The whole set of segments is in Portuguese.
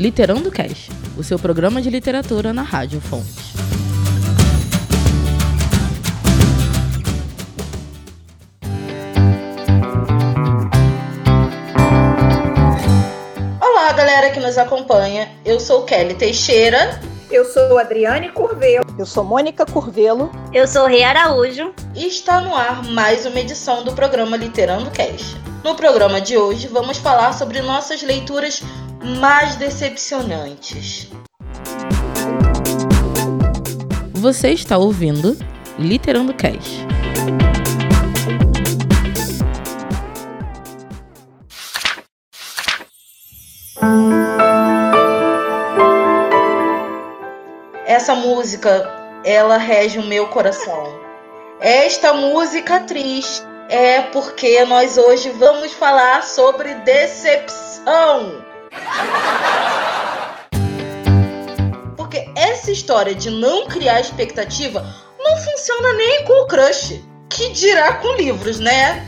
Literando Cast, o seu programa de literatura na Rádio Fontes. Olá, galera que nos acompanha. Eu sou Kelly Teixeira. Eu sou Adriane Curvelo. Eu sou Mônica Curvelo. Eu sou Rei Araújo. E está no ar mais uma edição do programa Literando Cast. No programa de hoje, vamos falar sobre nossas leituras mais decepcionantes. Você está ouvindo Literando Cast. Essa música, ela rege o meu coração. Esta música triste é porque nós hoje vamos falar sobre decepção. Porque essa história de não criar expectativa não funciona nem com o crush. Que dirá com livros, né?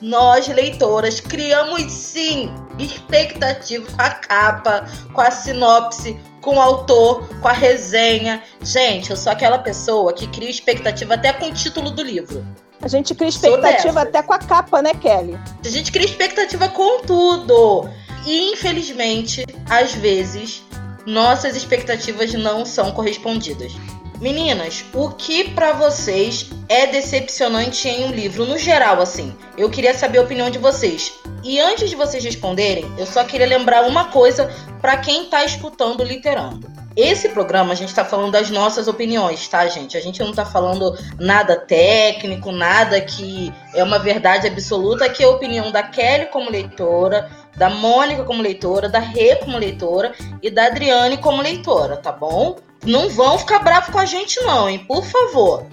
Nós, leitoras, criamos sim expectativa com a capa, com a sinopse, com o autor, com a resenha. Gente, eu sou aquela pessoa que cria expectativa até com o título do livro. A gente cria expectativa até com a capa, né, Kelly? A gente cria expectativa com tudo. E infelizmente, às vezes, nossas expectativas não são correspondidas. Meninas, o que para vocês é decepcionante em um livro no geral assim? Eu queria saber a opinião de vocês. E antes de vocês responderem, eu só queria lembrar uma coisa para quem tá escutando literando. Esse programa a gente tá falando das nossas opiniões, tá, gente? A gente não tá falando nada técnico, nada que é uma verdade absoluta, que é a opinião da Kelly como leitora, da Mônica como leitora, da Rê como leitora e da Adriane como leitora, tá bom? Não vão ficar bravos com a gente, não, hein? Por favor.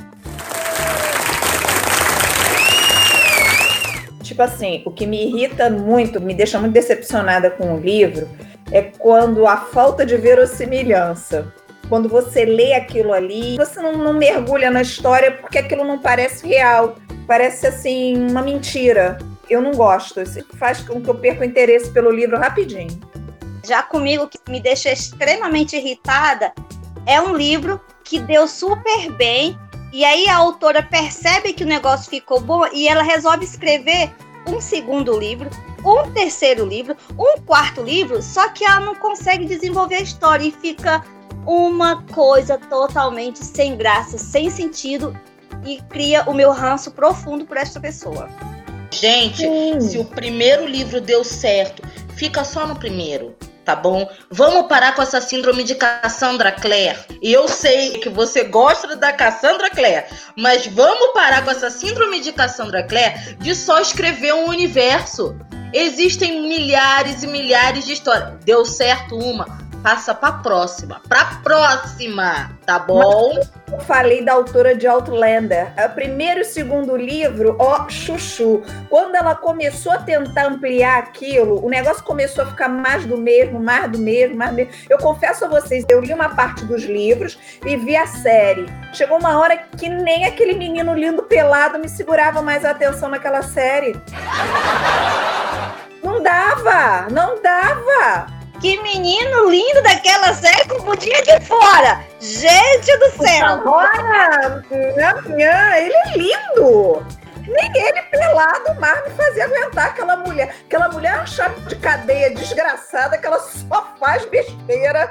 Tipo assim, o que me irrita muito, me deixa muito decepcionada com o livro, é quando a falta de verossimilhança. Quando você lê aquilo ali, você não, não mergulha na história porque aquilo não parece real. Parece assim, uma mentira. Eu não gosto. Isso faz com que eu perca o interesse pelo livro rapidinho. Já comigo, que me deixa extremamente irritada é um livro que deu super bem e aí a autora percebe que o negócio ficou bom e ela resolve escrever um segundo livro, um terceiro livro, um quarto livro, só que ela não consegue desenvolver a história e fica uma coisa totalmente sem graça, sem sentido e cria o meu ranço profundo por essa pessoa. Gente, Sim. se o primeiro livro deu certo, fica só no primeiro tá bom? Vamos parar com essa síndrome de Cassandra Clare. E eu sei que você gosta da Cassandra Clare, mas vamos parar com essa síndrome de Cassandra Clare de só escrever um universo. Existem milhares e milhares de histórias. Deu certo uma, passa pra próxima. Pra próxima, tá bom? Eu falei da autora de Outlander. O primeiro e o segundo livro, ó, chuchu. Quando ela começou a tentar ampliar aquilo, o negócio começou a ficar mais do mesmo, mais do mesmo, mais do mesmo. Eu confesso a vocês, eu li uma parte dos livros e vi a série. Chegou uma hora que nem aquele menino lindo pelado me segurava mais a atenção naquela série. Não dava, não dava. Que menino lindo daquela série com bundinha de fora! Gente do céu! Agora, ele é lindo! Nem ele pelado mais me fazia aguentar aquela mulher. Aquela mulher é uma chave de cadeia desgraçada que ela só faz besteira.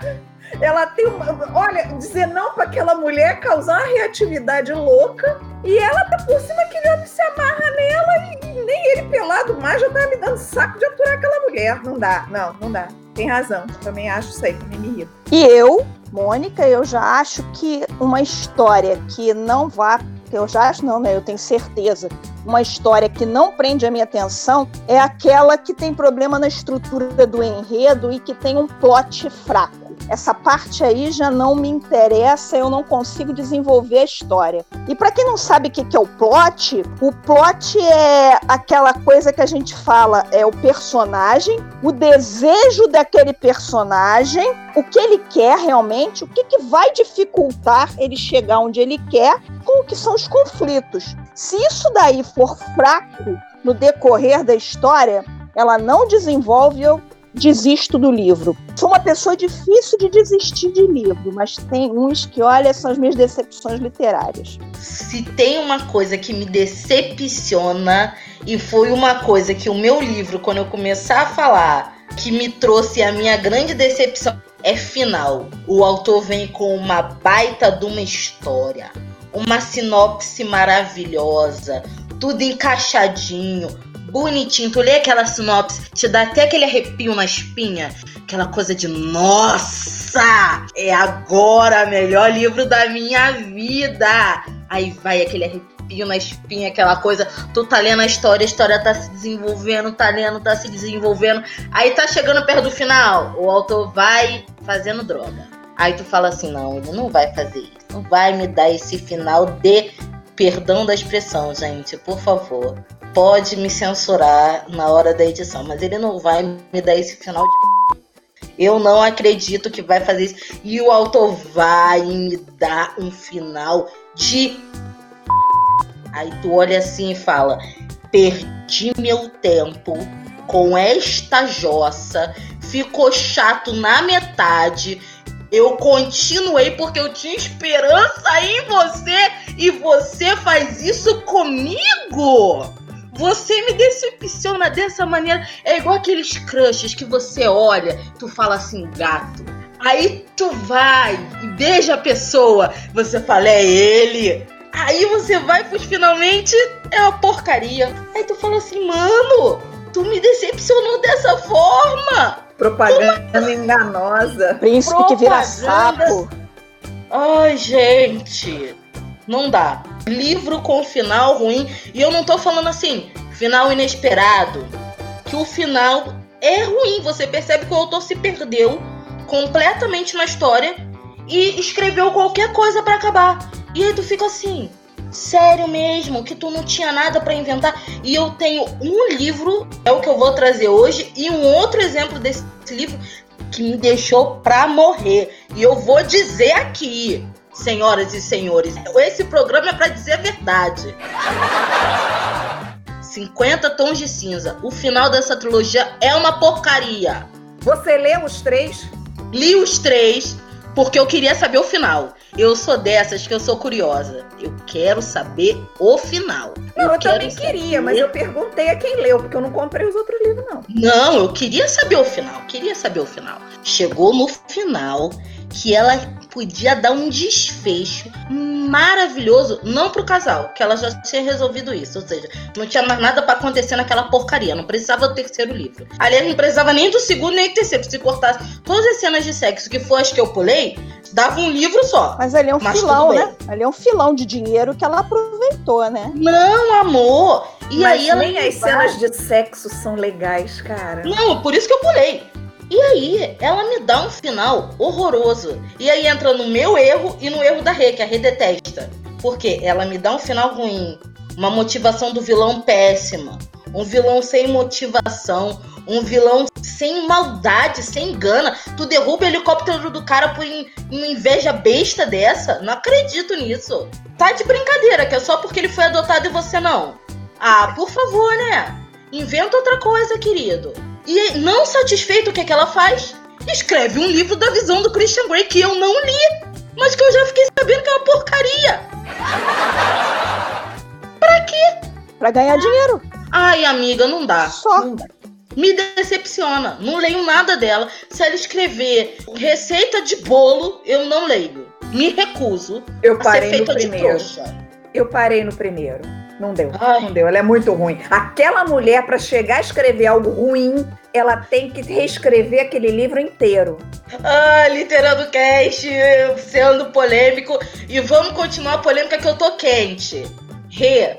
Ela tem uma. Olha, dizer não para aquela mulher causar uma reatividade louca. E ela tá por cima que se amarra nela e nem ele pelado mais já tá me dando saco de aturar aquela mulher. Não dá, não, não dá. Tem razão. Também acho isso aí, também me irrita. E eu, Mônica, eu já acho que uma história que não vá eu já acho não, né? Eu tenho certeza. Uma história que não prende a minha atenção é aquela que tem problema na estrutura do enredo e que tem um plot fraco essa parte aí já não me interessa, eu não consigo desenvolver a história. E para quem não sabe o que é o plot, o plot é aquela coisa que a gente fala, é o personagem, o desejo daquele personagem, o que ele quer realmente, o que, que vai dificultar ele chegar onde ele quer, com o que são os conflitos. Se isso daí for fraco no decorrer da história, ela não desenvolve, eu desisto do livro. Sou uma pessoa difícil de desistir de livro, mas tem uns que, olha, são as minhas decepções literárias. Se tem uma coisa que me decepciona, e foi uma coisa que o meu livro, quando eu começar a falar, que me trouxe a minha grande decepção, é final. O autor vem com uma baita de uma história, uma sinopse maravilhosa, tudo encaixadinho, bonitinho. Tu lê aquela sinopse, te dá até aquele arrepio na espinha, aquela coisa de nossa, é agora melhor livro da minha vida. Aí vai aquele arrepio na espinha, aquela coisa, tu tá lendo a história, a história tá se desenvolvendo, tá lendo, tá se desenvolvendo. Aí tá chegando perto do final, o autor vai fazendo droga. Aí tu fala assim, não, ele não vai fazer isso. Não vai me dar esse final de perdão da expressão, gente, por favor pode me censurar na hora da edição, mas ele não vai me dar esse final de. Eu não acredito que vai fazer isso. E o autor vai me dar um final de. Aí tu olha assim e fala: perdi meu tempo com esta jossa, ficou chato na metade. Eu continuei porque eu tinha esperança em você e você faz isso comigo. Você me decepciona dessa maneira. É igual aqueles crushes que você olha, tu fala assim, gato. Aí tu vai e beija a pessoa. Você fala, é ele. Aí você vai, pois finalmente é uma porcaria. Aí tu fala assim, mano, tu me decepcionou dessa forma. Propaganda enganosa. Príncipe Propaganda... que vira sapo. Ai, gente. Não dá. Livro com final ruim. E eu não tô falando assim, final inesperado. Que o final é ruim. Você percebe que o autor se perdeu completamente na história e escreveu qualquer coisa para acabar. E aí tu fica assim, sério mesmo, que tu não tinha nada para inventar. E eu tenho um livro, é o que eu vou trazer hoje, e um outro exemplo desse livro que me deixou pra morrer. E eu vou dizer aqui senhoras e senhores. Esse programa é para dizer a verdade. 50 tons de cinza. O final dessa trilogia é uma porcaria. Você leu os três? Li os três porque eu queria saber o final. Eu sou dessas que eu sou curiosa. Eu quero saber o final. Não, eu, eu também queria, mas eu perguntei a quem leu, porque eu não comprei os outros livros, não. Não, eu queria saber o final. Queria saber o final. Chegou no final que ela podia dar um desfecho maravilhoso, não pro casal, que ela já tinha resolvido isso, ou seja, não tinha mais nada para acontecer naquela porcaria, não precisava do terceiro livro. Aliás, não precisava nem do segundo nem do terceiro, se cortasse todas as cenas de sexo que foi as que eu pulei, dava um livro só. Mas ali é um Mas filão, né? Ali é um filão de dinheiro que ela aproveitou, né? Não, amor. E Mas aí nem as cenas de sexo são legais, cara. Não, por isso que eu pulei. E aí, ela me dá um final horroroso. E aí entra no meu erro e no erro da Rê, que a Rê detesta. Porque ela me dá um final ruim, uma motivação do vilão péssima, um vilão sem motivação, um vilão sem maldade, sem gana. Tu derruba o helicóptero do cara por in, uma inveja besta dessa? Não acredito nisso. Tá de brincadeira, que é só porque ele foi adotado e você não. Ah, por favor, né? Inventa outra coisa, querido. E não satisfeito, o que, é que ela faz? Escreve um livro da visão do Christian Grey que eu não li, mas que eu já fiquei sabendo que é uma porcaria. pra quê? Pra ganhar dinheiro. Ai, amiga, não dá. Só. Não dá. Me decepciona. Não leio nada dela. Se ela escrever receita de bolo, eu não leio. Me recuso. Eu parei no primeiro. Eu parei no primeiro. Não deu, Ai. não deu. Ela é muito ruim. Aquela mulher, para chegar a escrever algo ruim, ela tem que reescrever aquele livro inteiro. Ah, Literando Cast, sendo polêmico. E vamos continuar a polêmica que eu tô quente. Rê.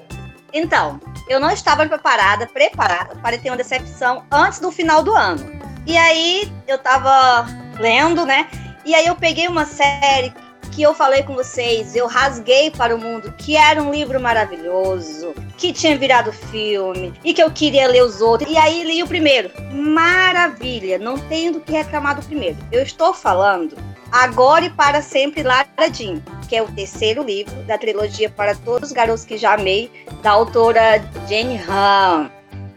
Então, eu não estava preparada, preparada para ter uma decepção antes do final do ano. E aí, eu tava lendo, né? E aí eu peguei uma série que eu falei com vocês, eu rasguei para o mundo, que era um livro maravilhoso, que tinha virado filme e que eu queria ler os outros. E aí li o primeiro. Maravilha, não tenho do que reclamar do primeiro. Eu estou falando Agora e para sempre Lara Jean, que é o terceiro livro da trilogia Para Todos os Garotos que Já Amei, da autora Jane Han.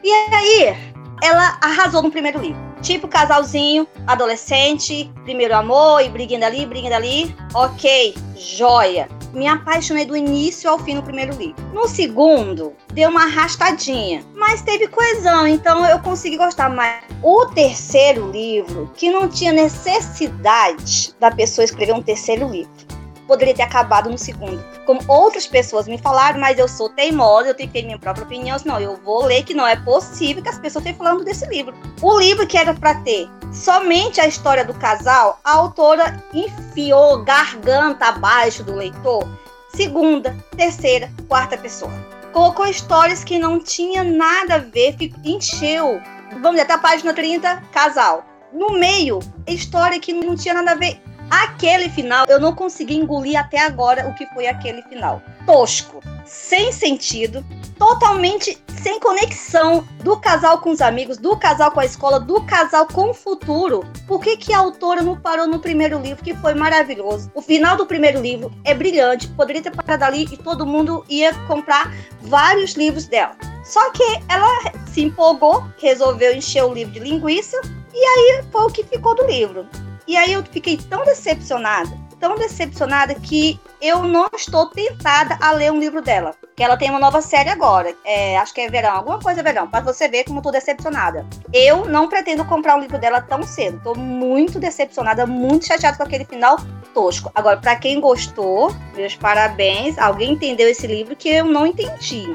E aí, ela arrasou no primeiro livro. Tipo casalzinho, adolescente, primeiro amor e briguinha dali, briguinha dali. Ok, joia. Me apaixonei do início ao fim no primeiro livro. No segundo, deu uma arrastadinha, mas teve coesão, então eu consegui gostar mais. O terceiro livro, que não tinha necessidade da pessoa escrever um terceiro livro poderia ter acabado no segundo. Como outras pessoas me falaram, mas eu sou teimosa, eu tenho que ter minha própria opinião, senão eu vou ler que não é possível que as pessoas estejam falando desse livro. O livro que era para ter somente a história do casal, a autora enfiou garganta abaixo do leitor, segunda, terceira, quarta pessoa. Colocou histórias que não tinha nada a ver, encheu. Vamos até a página 30, casal. No meio, história que não tinha nada a ver Aquele final, eu não consegui engolir até agora o que foi aquele final. Tosco, sem sentido, totalmente sem conexão do casal com os amigos, do casal com a escola, do casal com o futuro. Por que, que a autora não parou no primeiro livro, que foi maravilhoso? O final do primeiro livro é brilhante, poderia ter parado ali e todo mundo ia comprar vários livros dela. Só que ela se empolgou, resolveu encher o livro de linguiça, e aí foi o que ficou do livro. E aí eu fiquei tão decepcionada, tão decepcionada que eu não estou tentada a ler um livro dela. Que ela tem uma nova série agora. É, acho que é verão, alguma coisa verão, para você ver como eu tô decepcionada. Eu não pretendo comprar um livro dela tão cedo. Tô muito decepcionada, muito chateada com aquele final tosco. Agora, para quem gostou, meus parabéns. Alguém entendeu esse livro que eu não entendi.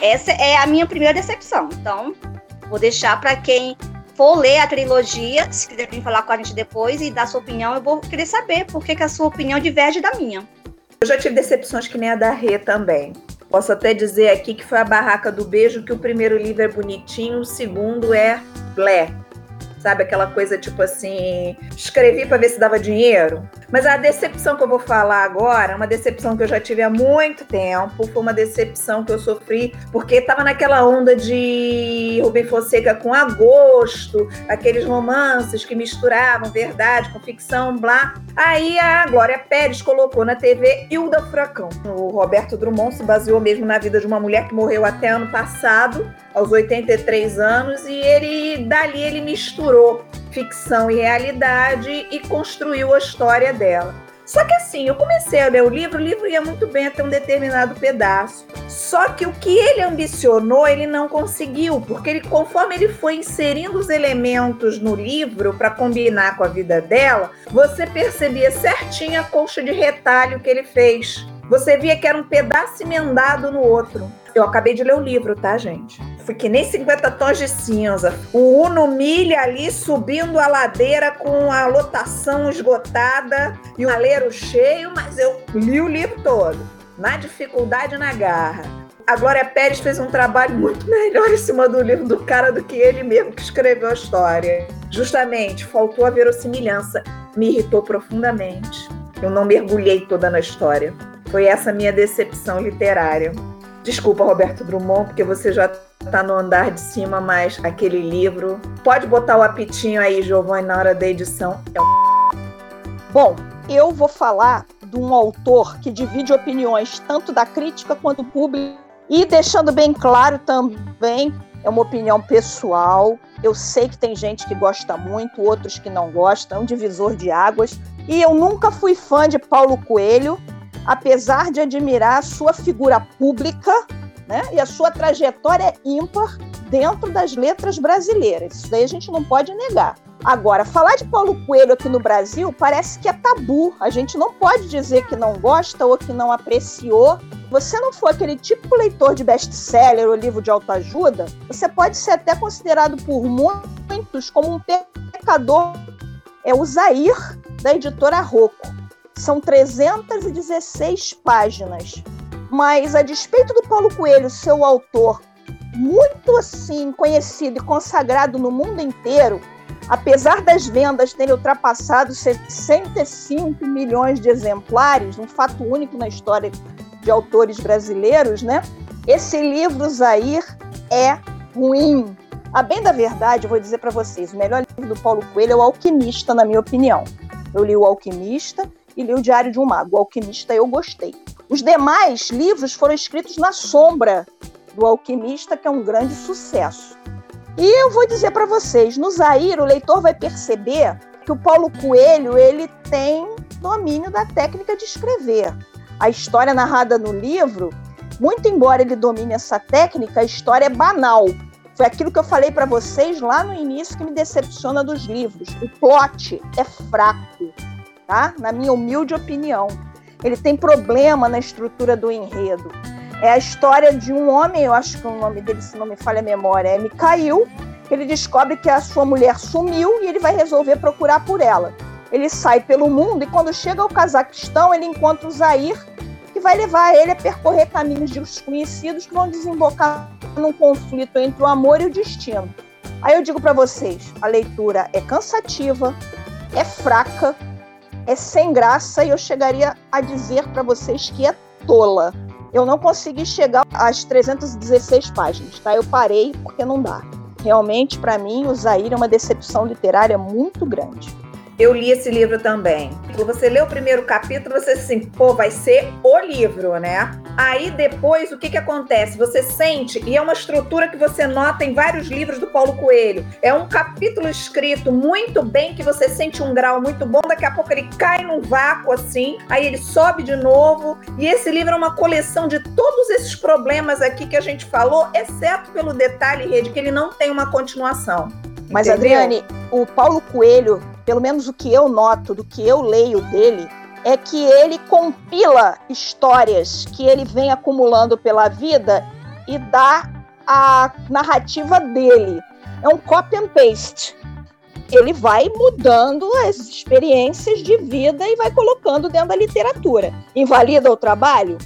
Essa é a minha primeira decepção. Então, Vou deixar para quem for ler a trilogia, se quiser vir falar com a gente depois e dar sua opinião, eu vou querer saber por que, que a sua opinião diverge da minha. Eu já tive decepções que nem a da Rê também. Posso até dizer aqui que foi a Barraca do Beijo, que o primeiro livro é bonitinho, o segundo é blé. Sabe aquela coisa tipo assim, escrevi para ver se dava dinheiro? Mas a decepção que eu vou falar agora, uma decepção que eu já tive há muito tempo, foi uma decepção que eu sofri porque estava naquela onda de Rubem Fonseca com agosto, aqueles romances que misturavam verdade com ficção, blá. Aí a Glória Pérez colocou na TV Hilda Furacão. O Roberto Drummond se baseou mesmo na vida de uma mulher que morreu até ano passado, aos 83 anos, e ele dali ele misturou ficção e realidade e construiu a história dela. Só que assim, eu comecei a ler o livro, o livro ia muito bem até um determinado pedaço. Só que o que ele ambicionou, ele não conseguiu, porque ele, conforme ele foi inserindo os elementos no livro para combinar com a vida dela, você percebia certinho a colcha de retalho que ele fez. Você via que era um pedaço emendado no outro. Eu acabei de ler o livro, tá, gente? Fui que nem 50 tons de cinza. O Uno Milha ali subindo a ladeira com a lotação esgotada e o aleiro cheio, mas eu li o livro todo. Na dificuldade na garra. A Glória Pérez fez um trabalho muito melhor em cima do livro do cara do que ele mesmo que escreveu a história. Justamente, faltou a verossimilhança. Me irritou profundamente. Eu não mergulhei toda na história. Foi essa minha decepção literária. Desculpa, Roberto Drummond, porque você já está no andar de cima, mas aquele livro. Pode botar o apitinho aí, Giovanni, na hora da edição. É um... Bom, eu vou falar de um autor que divide opiniões tanto da crítica quanto do público e deixando bem claro também é uma opinião pessoal. Eu sei que tem gente que gosta muito, outros que não gostam, é um divisor de águas. E eu nunca fui fã de Paulo Coelho, apesar de admirar a sua figura pública né, e a sua trajetória ímpar dentro das letras brasileiras. Isso daí a gente não pode negar. Agora, falar de Paulo Coelho aqui no Brasil parece que é tabu. A gente não pode dizer que não gosta ou que não apreciou. Você não for aquele tipo leitor de best-seller ou livro de autoajuda, você pode ser até considerado por muitos como um pecador. É o Zair, da editora Rocco. São 316 páginas. Mas, a despeito do Paulo Coelho ser o autor muito assim conhecido e consagrado no mundo inteiro, apesar das vendas terem ultrapassado 65 milhões de exemplares, um fato único na história de autores brasileiros, né? Esse livro, Zair, é ruim. A bem da verdade, eu vou dizer para vocês, o melhor livro do Paulo Coelho é O Alquimista, na minha opinião. Eu li O Alquimista e li O Diário de um Mago. O Alquimista eu gostei. Os demais livros foram escritos na sombra do Alquimista, que é um grande sucesso. E eu vou dizer para vocês, no Zaire o leitor vai perceber que o Paulo Coelho ele tem domínio da técnica de escrever. A história narrada no livro, muito embora ele domine essa técnica, a história é banal. Foi aquilo que eu falei para vocês lá no início que me decepciona dos livros. O plot é fraco, tá? Na minha humilde opinião. Ele tem problema na estrutura do enredo. É a história de um homem, eu acho que o nome dele, se não me falha a memória, é Mikhail, ele descobre que a sua mulher sumiu e ele vai resolver procurar por ela. Ele sai pelo mundo e quando chega ao Cazaquistão, ele encontra o Zair, que vai levar ele a percorrer caminhos desconhecidos que vão desembocar num conflito entre o amor e o destino. Aí eu digo para vocês, a leitura é cansativa, é fraca, é sem graça e eu chegaria a dizer para vocês que é tola. Eu não consegui chegar às 316 páginas, tá? Eu parei porque não dá. Realmente, para mim, o Zaire é uma decepção literária muito grande. Eu li esse livro também. Você lê o primeiro capítulo, você assim, pô, vai ser o livro, né? Aí depois, o que que acontece? Você sente, e é uma estrutura que você nota em vários livros do Paulo Coelho. É um capítulo escrito muito bem, que você sente um grau muito bom, daqui a pouco ele cai num vácuo assim, aí ele sobe de novo. E esse livro é uma coleção de todos esses problemas aqui que a gente falou, exceto pelo detalhe, Rede, que ele não tem uma continuação. Mas, Entendeu? Adriane, o Paulo Coelho, pelo menos o que eu noto, do que eu leio dele, é que ele compila histórias que ele vem acumulando pela vida e dá a narrativa dele. É um copy and paste. Ele vai mudando as experiências de vida e vai colocando dentro da literatura. Invalida o trabalho?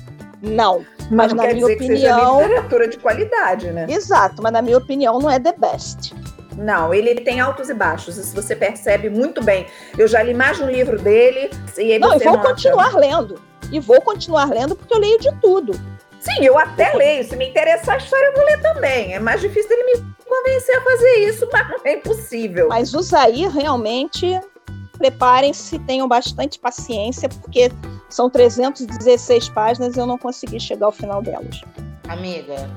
Não. Mas, não na minha opinião. literatura de qualidade, né? Exato, mas na minha opinião não é the best. Não, ele tem altos e baixos, isso você percebe muito bem. Eu já li mais um livro dele e aí Não, você e vou nota. continuar lendo. E vou continuar lendo porque eu leio de tudo. Sim, eu até leio. Se me interessar a história, eu vou ler também. É mais difícil dele me convencer a fazer isso, mas não é impossível. Mas o Zair realmente preparem-se, tenham bastante paciência, porque são 316 páginas e eu não consegui chegar ao final delas. Amiga,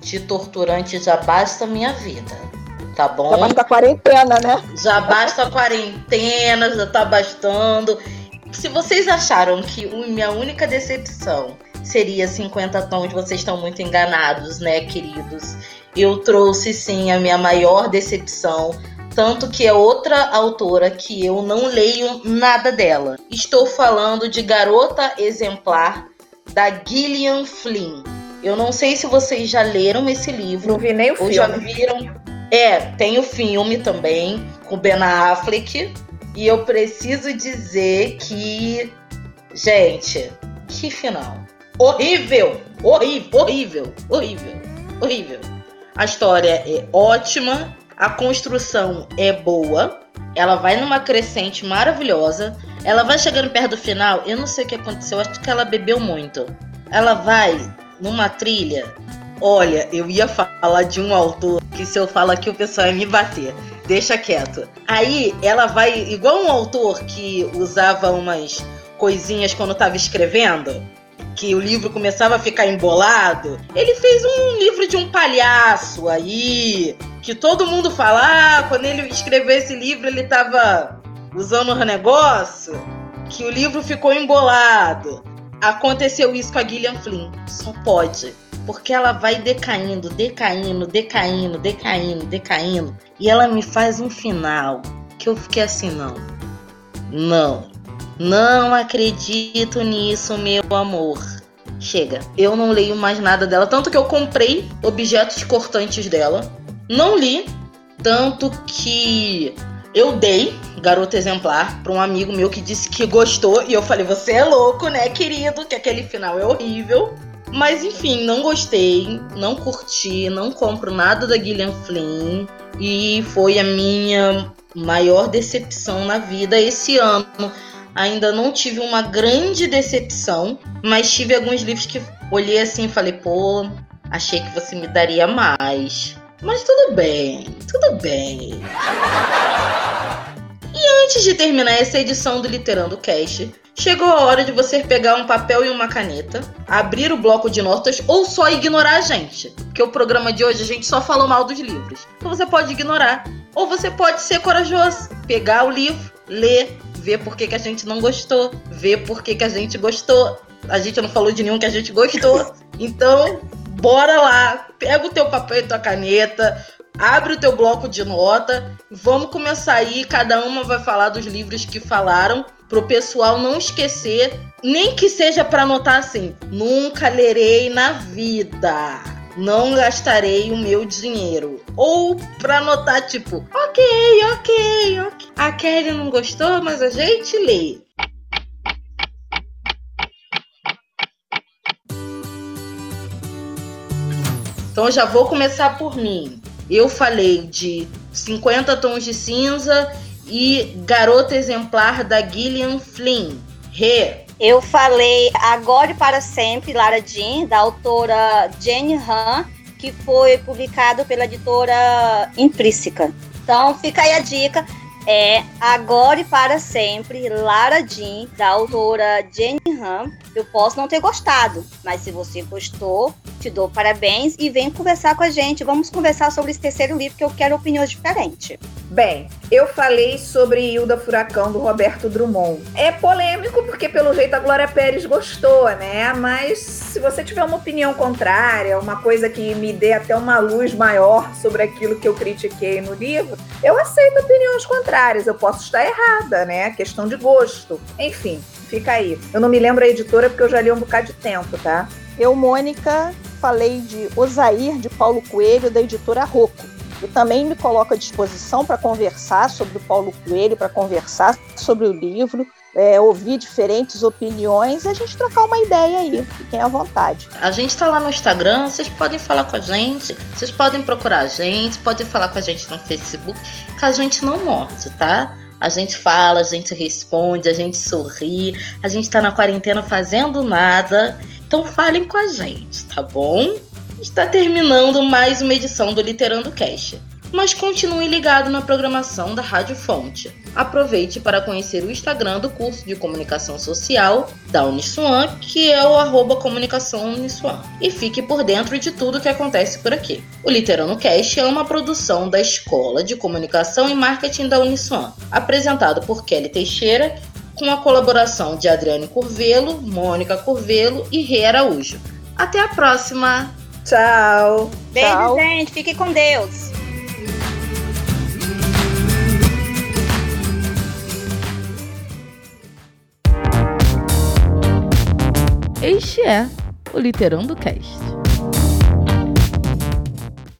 de torturante já basta a minha vida. Tá bom? Já basta a quarentena, né? Já basta a quarentena, já tá bastando. Se vocês acharam que minha única decepção seria 50 tons, vocês estão muito enganados, né, queridos? Eu trouxe sim a minha maior decepção. Tanto que é outra autora que eu não leio nada dela. Estou falando de Garota Exemplar, da Gillian Flynn. Eu não sei se vocês já leram esse livro. Não vi nem o Ou já filme. viram? É, tem o filme também, com Ben Affleck. E eu preciso dizer que. Gente, que final. Horrível! Horrível, horrível, horrível, horrível. A história é ótima, a construção é boa, ela vai numa crescente maravilhosa. Ela vai chegando perto do final, eu não sei o que aconteceu, acho que ela bebeu muito. Ela vai numa trilha Olha, eu ia falar de um autor que se eu falar aqui o pessoal ia me bater. Deixa quieto. Aí ela vai, igual um autor que usava umas coisinhas quando estava escrevendo, que o livro começava a ficar embolado. Ele fez um livro de um palhaço aí, que todo mundo fala, ah, quando ele escreveu esse livro ele estava usando um negócio, que o livro ficou embolado. Aconteceu isso com a Gillian Flynn. Só pode porque ela vai decaindo, decaindo, decaindo, decaindo, decaindo, e ela me faz um final que eu fiquei assim, não. Não. Não acredito nisso, meu amor. Chega. Eu não leio mais nada dela, tanto que eu comprei objetos cortantes dela. Não li, tanto que eu dei Garota Exemplar para um amigo meu que disse que gostou e eu falei: "Você é louco, né, querido? Que aquele final é horrível". Mas enfim, não gostei, não curti, não compro nada da Gillian Flynn e foi a minha maior decepção na vida esse ano. Ainda não tive uma grande decepção, mas tive alguns livros que olhei assim e falei, pô, achei que você me daria mais. Mas tudo bem, tudo bem. E antes de terminar essa edição do Literando Cast, Chegou a hora de você pegar um papel e uma caneta, abrir o bloco de notas ou só ignorar a gente. Porque o programa de hoje a gente só falou mal dos livros. Então você pode ignorar. Ou você pode ser corajoso, pegar o livro, ler, ver por que, que a gente não gostou, ver por que, que a gente gostou. A gente não falou de nenhum que a gente gostou. Então, bora lá, pega o teu papel e tua caneta, abre o teu bloco de nota, vamos começar aí, cada uma vai falar dos livros que falaram, pro pessoal não esquecer, nem que seja para anotar assim, nunca lerei na vida. Não gastarei o meu dinheiro. Ou pra anotar, tipo, ok, ok, ok. A Kelly não gostou, mas a gente lê. Então já vou começar por mim. Eu falei de 50 tons de cinza e Garota Exemplar da Gillian Flynn. Rê. Eu falei Agora e para Sempre, Lara Jean, da autora Jenny Han, que foi publicado pela editora Intrínseca. Então fica aí a dica é Agora e para Sempre, Lara Jean, da autora Jenny Han. Eu posso não ter gostado, mas se você gostou, te dou parabéns e vem conversar com a gente. Vamos conversar sobre esse terceiro livro que eu quero opiniões diferentes. Bem, eu falei sobre Hilda Furacão do Roberto Drummond. É polêmico porque pelo jeito a Glória Pérez gostou, né? Mas se você tiver uma opinião contrária, uma coisa que me dê até uma luz maior sobre aquilo que eu critiquei no livro, eu aceito opiniões contrárias. Eu posso estar errada, né? Questão de gosto. Enfim, fica aí. Eu não me lembro a editora porque eu já li um bocado de tempo, tá? Eu, Mônica, falei de Osair, de Paulo Coelho, da editora Rocco. E também me coloco à disposição para conversar sobre o Paulo Coelho, para conversar sobre o livro, é, ouvir diferentes opiniões e a gente trocar uma ideia aí. Fiquem à vontade. A gente está lá no Instagram, vocês podem falar com a gente, vocês podem procurar a gente, podem falar com a gente no Facebook, que a gente não morre, tá? A gente fala, a gente responde, a gente sorri, a gente tá na quarentena fazendo nada então falem com a gente, tá bom? Está terminando mais uma edição do Literando Cast. Mas continue ligado na programação da Rádio Fonte. Aproveite para conhecer o Instagram do curso de Comunicação Social da Uniswan, que é o arroba Comunicação Uniswan. E fique por dentro de tudo que acontece por aqui. O Literano Cast é uma produção da Escola de Comunicação e Marketing da Uniswan, apresentado por Kelly Teixeira com a colaboração de Adriane Curvelo, Mônica Curvelo e Rê Araújo. Até a próxima! Tchau! Beijo, Tchau. gente. Fique com Deus. Este é o Literando Cast.